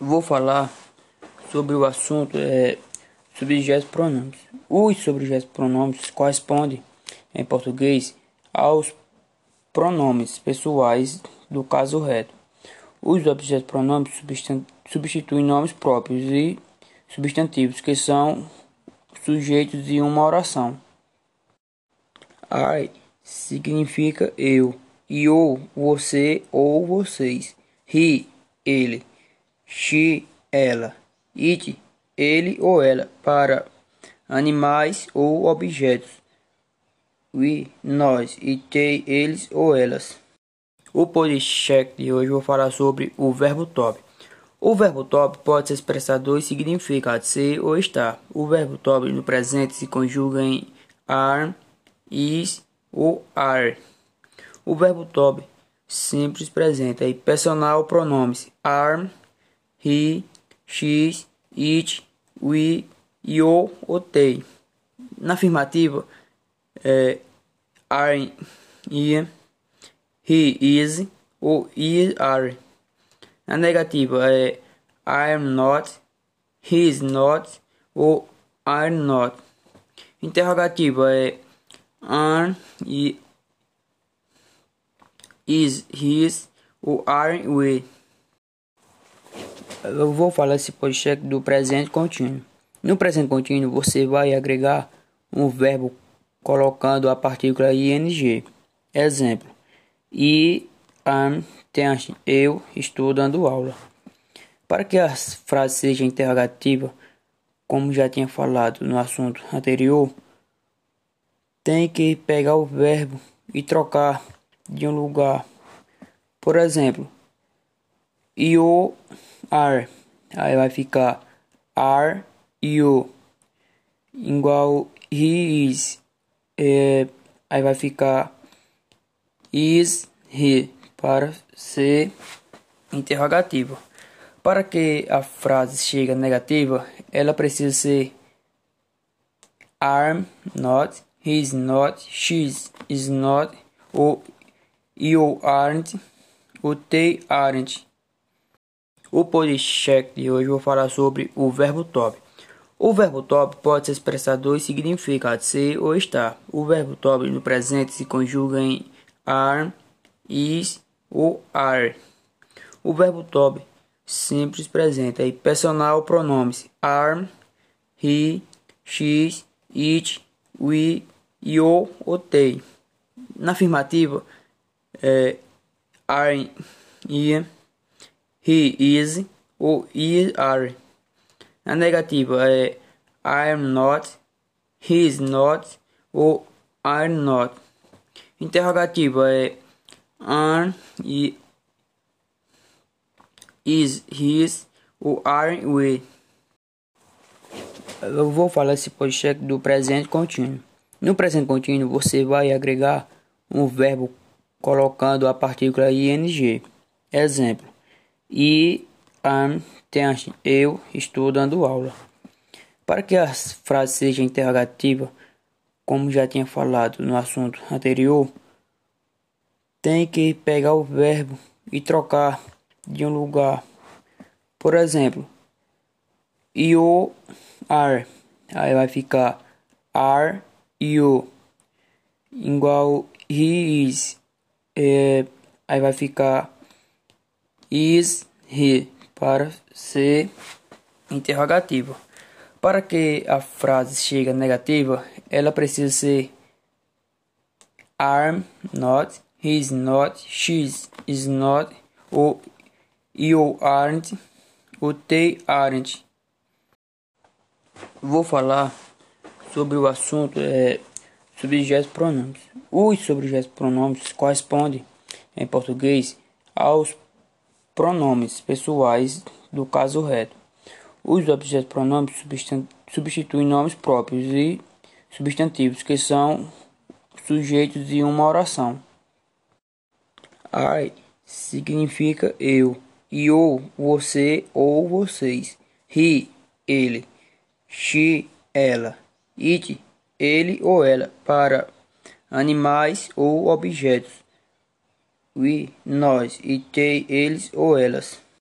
Vou falar sobre o assunto é, subjetos pronomes. Os subjetos pronomes correspondem, em português, aos pronomes pessoais do caso reto. Os objetos pronomes substituem nomes próprios e substantivos que são sujeitos de uma oração. I significa eu, you, você ou vocês. He, ele she, ela, it, ele ou ela, para animais ou objetos, we, nós, e they, eles ou elas. O podcast de hoje vou falar sobre o verbo top. O verbo top pode ser expressar dois significados, ser ou estar. O verbo top no presente se conjuga em are, is ou are. O verbo top simples presente aí personal pronomes are, he, she, it, we, you ou they. Na afirmativa, é are, ia, he is ou is are. Na negativa, é I am not, he is not ou are not. Interrogativa é are e is, his ou are we eu vou falar esse podcast do presente contínuo. No presente contínuo, você vai agregar um verbo colocando a partícula ing. Exemplo: I am teaching. Eu estou dando aula. Para que a frase seja interrogativa, como já tinha falado no assunto anterior, tem que pegar o verbo e trocar de um lugar. Por exemplo, you are. Aí vai ficar are you igual he is. É, aí vai ficar is he para ser interrogativa. Para que a frase chegue negativa, ela precisa ser are not, is not, she is not, ou you aren't, ou they aren't. O podcast de hoje vou falar sobre o verbo top. O verbo top pode expressar dois significados, ser ou estar. O verbo top no presente se conjuga em are, is ou are. O verbo top simples presente aí personal pronomes are, he, she, it, we, you ou they. Na afirmativa é are, ia he is ou is are. Na negativa é I am not, he is not ou are not. Interrogativa é are e is, his ou are we. Eu vou falar esse podcast do presente contínuo. No presente contínuo você vai agregar um verbo colocando a partícula ing. Exemplo: e am teaching. Eu estou dando aula. Para que a frase seja interrogativa, como já tinha falado no assunto anterior, tem que pegar o verbo e trocar de um lugar. Por exemplo, you are. Aí vai ficar are you igual he is. É, aí vai ficar is he para ser interrogativa. Para que a frase chegue negativa, ela precisa ser I'm not, he's not, she's is not, ou you aren't, ou they aren't. Vou falar sobre o assunto é, subjetos pronomes. Os subjetos pronomes correspondem, em português, aos pronomes pessoais do caso reto. Os objetos pronomes substituem nomes próprios e substantivos que são sujeitos de uma oração. I significa eu, you, você ou vocês. He, ele. She, ela. It, ele ou ela, para animais ou objetos we, nós, e they, eles ou elas.